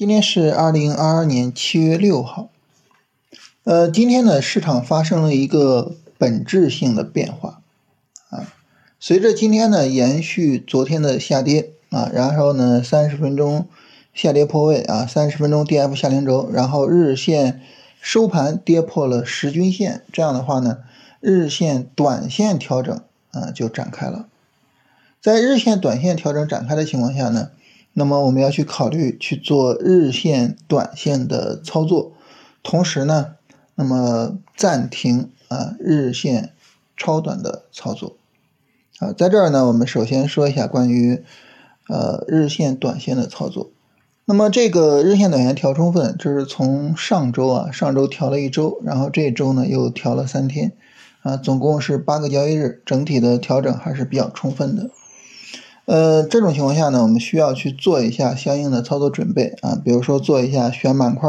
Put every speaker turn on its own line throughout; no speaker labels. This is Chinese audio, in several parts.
今天是二零二二年七月六号，呃，今天呢，市场发生了一个本质性的变化啊，随着今天呢延续昨天的下跌啊，然后呢三十分钟下跌破位啊，三十分钟 D F 下零轴，然后日线收盘跌破了十均线，这样的话呢，日线短线调整啊就展开了，在日线短线调整展开的情况下呢。那么我们要去考虑去做日线、短线的操作，同时呢，那么暂停啊日线超短的操作啊，在这儿呢，我们首先说一下关于呃日线、短线的操作。那么这个日线、短线调充分，这是从上周啊，上周调了一周，然后这周呢又调了三天啊，总共是八个交易日，整体的调整还是比较充分的。呃，这种情况下呢，我们需要去做一下相应的操作准备啊，比如说做一下选板块、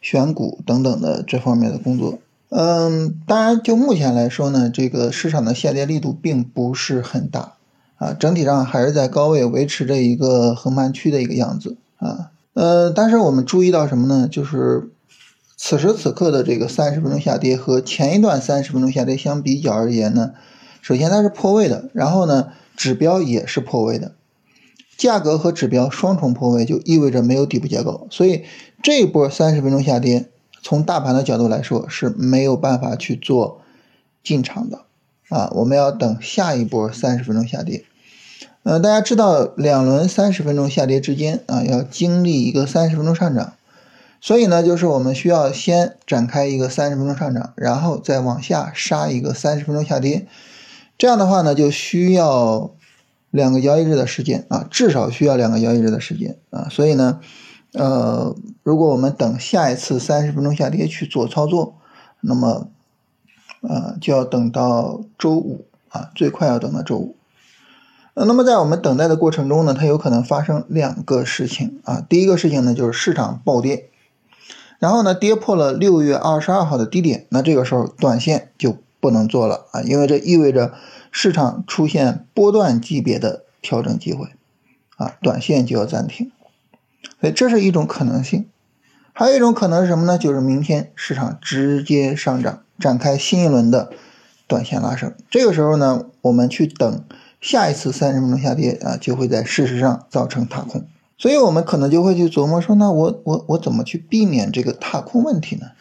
选股等等的这方面的工作。嗯，当然，就目前来说呢，这个市场的下跌力度并不是很大啊，整体上还是在高位维持着一个横盘区的一个样子啊。呃，但是我们注意到什么呢？就是此时此刻的这个三十分钟下跌和前一段三十分钟下跌相比较而言呢，首先它是破位的，然后呢。指标也是破位的，价格和指标双重破位就意味着没有底部结构，所以这一波三十分钟下跌，从大盘的角度来说是没有办法去做进场的啊，我们要等下一波三十分钟下跌。呃，大家知道两轮三十分钟下跌之间啊，要经历一个三十分钟上涨，所以呢，就是我们需要先展开一个三十分钟上涨，然后再往下杀一个三十分钟下跌。这样的话呢，就需要两个交易日的时间啊，至少需要两个交易日的时间啊。所以呢，呃，如果我们等下一次三十分钟下跌去做操作，那么，呃，就要等到周五啊，最快要等到周五。那么在我们等待的过程中呢，它有可能发生两个事情啊。第一个事情呢，就是市场暴跌，然后呢，跌破了六月二十二号的低点，那这个时候短线就。不能做了啊，因为这意味着市场出现波段级别的调整机会啊，短线就要暂停，所以这是一种可能性。还有一种可能是什么呢？就是明天市场直接上涨，展开新一轮的短线拉升。这个时候呢，我们去等下一次三十分钟下跌啊，就会在事实上造成踏空。所以我们可能就会去琢磨说，那我我我怎么去避免这个踏空问题呢？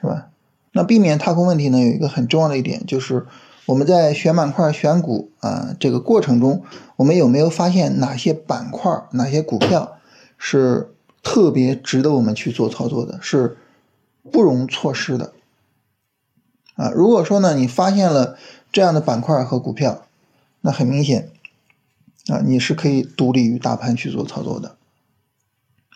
是吧？那避免踏空问题呢，有一个很重要的一点，就是我们在选板块、选股啊这个过程中，我们有没有发现哪些板块、哪些股票是特别值得我们去做操作的，是不容错失的啊？如果说呢，你发现了这样的板块和股票，那很明显啊，你是可以独立于大盘去做操作的。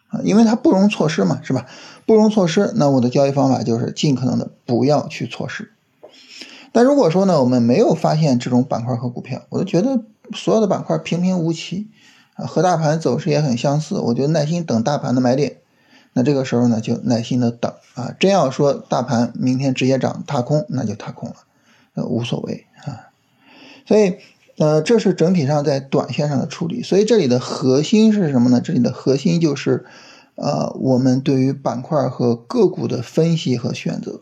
啊，因为它不容错失嘛，是吧？不容错失，那我的交易方法就是尽可能的不要去错失。但如果说呢，我们没有发现这种板块和股票，我就觉得所有的板块平平无奇啊，和大盘走势也很相似，我就耐心等大盘的买点。那这个时候呢，就耐心的等啊。真要说大盘明天直接涨踏空，那就踏空了，呃，无所谓啊。所以。呃，这是整体上在短线上的处理，所以这里的核心是什么呢？这里的核心就是，呃，我们对于板块和个股的分析和选择。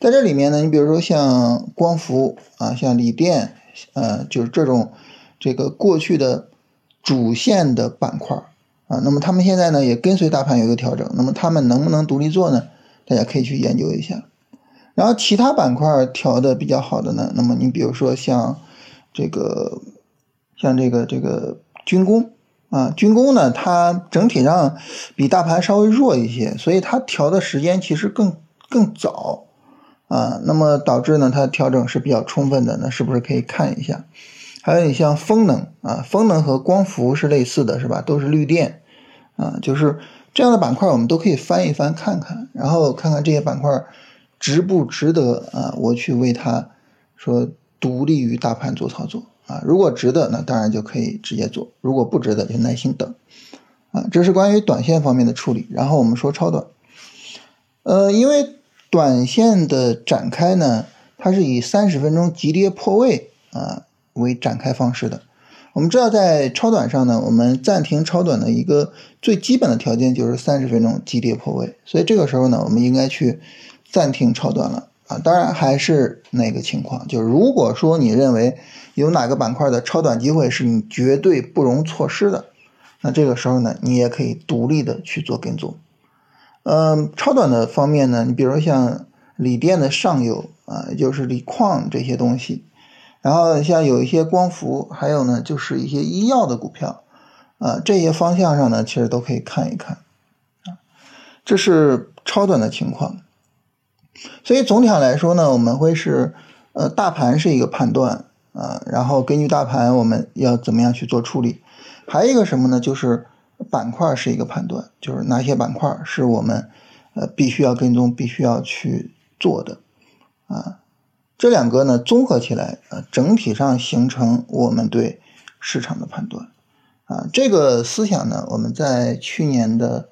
在这里面呢，你比如说像光伏啊，像锂电，呃，就是这种这个过去的主线的板块啊，那么他们现在呢也跟随大盘有一个调整，那么他们能不能独立做呢？大家可以去研究一下。然后其他板块调的比较好的呢，那么你比如说像。这个像这个这个军工啊，军工呢，它整体上比大盘稍微弱一些，所以它调的时间其实更更早啊，那么导致呢，它调整是比较充分的。那是不是可以看一下？还有你像风能啊，风能和光伏是类似的，是吧？都是绿电啊，就是这样的板块，我们都可以翻一翻看看，然后看看这些板块值不值得啊，我去为它说。独立于大盘做操作啊，如果值得，那当然就可以直接做；如果不值得，就耐心等啊。这是关于短线方面的处理。然后我们说超短，呃，因为短线的展开呢，它是以三十分钟急跌破位啊为展开方式的。我们知道在超短上呢，我们暂停超短的一个最基本的条件就是三十分钟急跌破位，所以这个时候呢，我们应该去暂停超短了啊。当然还是那个情况，就是如果说你认为有哪个板块的超短机会是你绝对不容错失的，那这个时候呢，你也可以独立的去做跟踪。嗯，超短的方面呢，你比如像锂电的上游啊，就是锂矿这些东西。然后像有一些光伏，还有呢，就是一些医药的股票，啊，这些方向上呢，其实都可以看一看，啊，这是超短的情况。所以总体上来说呢，我们会是，呃，大盘是一个判断，啊，然后根据大盘我们要怎么样去做处理。还有一个什么呢？就是板块是一个判断，就是哪些板块是我们，呃，必须要跟踪、必须要去做的，啊。这两个呢，综合起来，呃，整体上形成我们对市场的判断，啊，这个思想呢，我们在去年的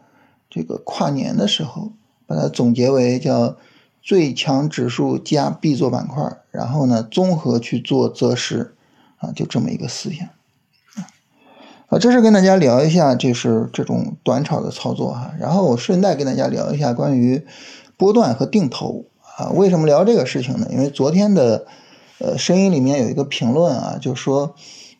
这个跨年的时候，把它总结为叫最强指数加必做板块，然后呢，综合去做择时，啊，就这么一个思想，啊，这是跟大家聊一下，就是这种短炒的操作哈，然后我顺带跟大家聊一下关于波段和定投。啊，为什么聊这个事情呢？因为昨天的，呃，声音里面有一个评论啊，就说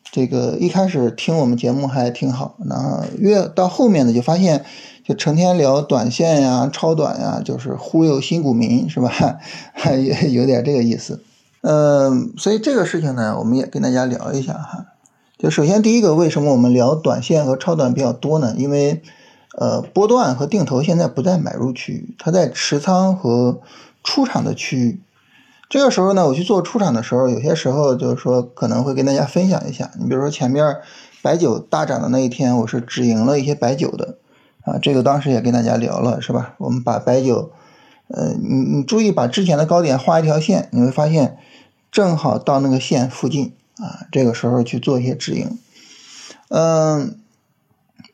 这个一开始听我们节目还挺好，然后越到后面呢，就发现就成天聊短线呀、超短呀，就是忽悠新股民，是吧？也有点这个意思。嗯，所以这个事情呢，我们也跟大家聊一下哈。首先第一个，为什么我们聊短线和超短比较多呢？因为呃，波段和定投现在不在买入区域，它在持仓和。出场的区域，这个时候呢，我去做出场的时候，有些时候就是说可能会跟大家分享一下。你比如说前面白酒大涨的那一天，我是止盈了一些白酒的，啊，这个当时也跟大家聊了，是吧？我们把白酒，呃，你你注意把之前的高点画一条线，你会发现正好到那个线附近啊，这个时候去做一些止盈，嗯，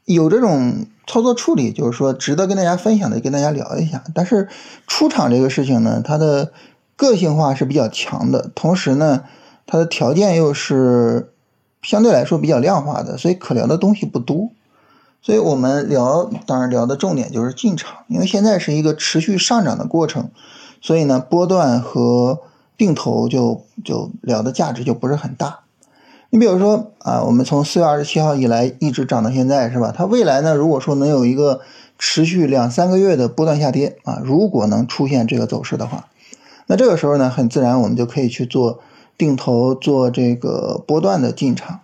有这种。操作处理就是说值得跟大家分享的，跟大家聊一下。但是出场这个事情呢，它的个性化是比较强的，同时呢，它的条件又是相对来说比较量化的，所以可聊的东西不多。所以我们聊，当然聊的重点就是进场，因为现在是一个持续上涨的过程，所以呢，波段和定投就就聊的价值就不是很大。你比如说啊，我们从四月二十七号以来一直涨到现在，是吧？它未来呢，如果说能有一个持续两三个月的波段下跌啊，如果能出现这个走势的话，那这个时候呢，很自然我们就可以去做定投，做这个波段的进场。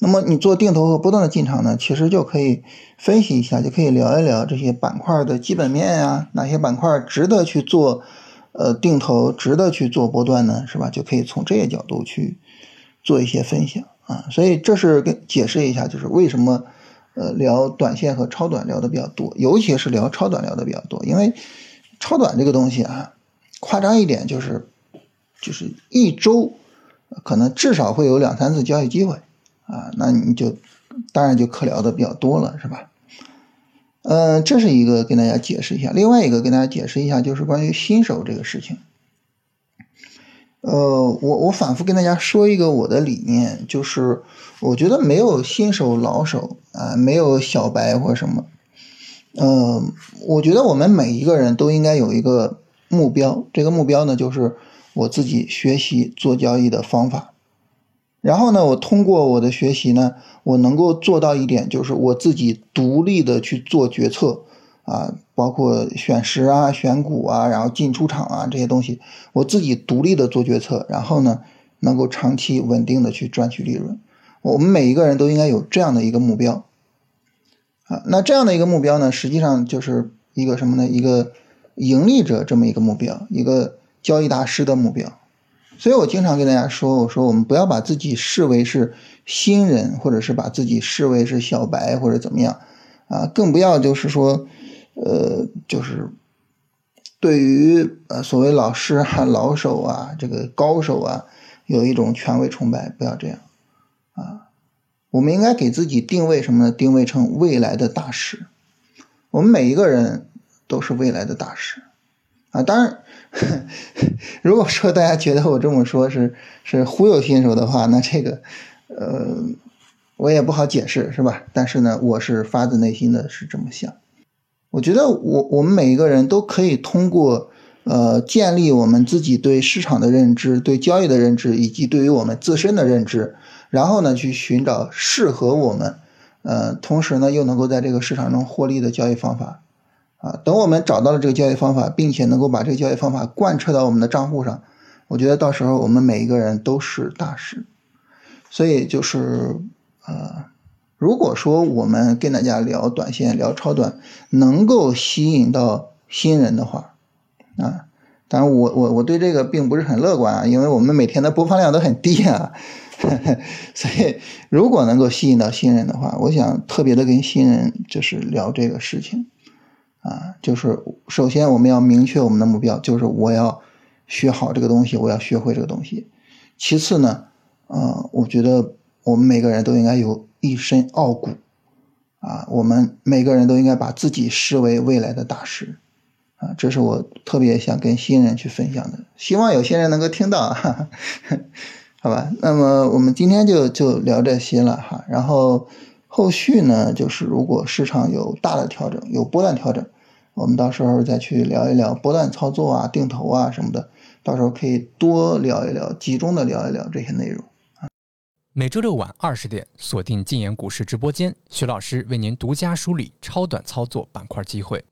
那么你做定投和波段的进场呢，其实就可以分析一下，就可以聊一聊这些板块的基本面呀，哪些板块值得去做呃定投，值得去做波段呢，是吧？就可以从这些角度去。做一些分享啊，所以这是跟解释一下，就是为什么呃聊短线和超短聊的比较多，尤其是聊超短聊的比较多，因为超短这个东西啊，夸张一点就是就是一周可能至少会有两三次交易机会啊，那你就当然就可聊的比较多了，是吧？嗯，这是一个跟大家解释一下，另外一个跟大家解释一下就是关于新手这个事情。呃，我我反复跟大家说一个我的理念，就是我觉得没有新手老手啊，没有小白或什么，呃，我觉得我们每一个人都应该有一个目标，这个目标呢就是我自己学习做交易的方法，然后呢，我通过我的学习呢，我能够做到一点，就是我自己独立的去做决策。啊，包括选时啊、选股啊，然后进出场啊这些东西，我自己独立的做决策，然后呢，能够长期稳定的去赚取利润。我们每一个人都应该有这样的一个目标啊。那这样的一个目标呢，实际上就是一个什么呢？一个盈利者这么一个目标，一个交易大师的目标。所以我经常跟大家说，我说我们不要把自己视为是新人，或者是把自己视为是小白或者怎么样啊，更不要就是说。呃，就是对于呃所谓老师啊、老手啊、这个高手啊，有一种权威崇拜，不要这样啊！我们应该给自己定位什么呢？定位成未来的大师。我们每一个人都是未来的大师啊！当然，如果说大家觉得我这么说是是忽悠新手的话，那这个呃，我也不好解释，是吧？但是呢，我是发自内心的是这么想。我觉得我我们每一个人都可以通过呃建立我们自己对市场的认知、对交易的认知，以及对于我们自身的认知，然后呢去寻找适合我们，呃，同时呢又能够在这个市场中获利的交易方法。啊，等我们找到了这个交易方法，并且能够把这个交易方法贯彻到我们的账户上，我觉得到时候我们每一个人都是大师。所以就是呃，如果说我们跟大家聊短线、聊超短，能够吸引到新人的话，啊，当然我我我对这个并不是很乐观啊，因为我们每天的播放量都很低啊，所以如果能够吸引到新人的话，我想特别的跟新人就是聊这个事情。啊，就是首先我们要明确我们的目标，就是我要学好这个东西，我要学会这个东西。其次呢，呃，我觉得我们每个人都应该有一身傲骨，啊，我们每个人都应该把自己视为未来的大师，啊，这是我特别想跟新人去分享的，希望有些人能够听到，哈哈，好吧？那么我们今天就就聊这些了哈，然后后续呢，就是如果市场有大的调整，有波段调整。我们到时候再去聊一聊波段操作啊、定投啊什么的，到时候可以多聊一聊，集中的聊一聊这些内容。
每周六晚二十点，锁定禁言股市直播间，徐老师为您独家梳理超短操作板块机会。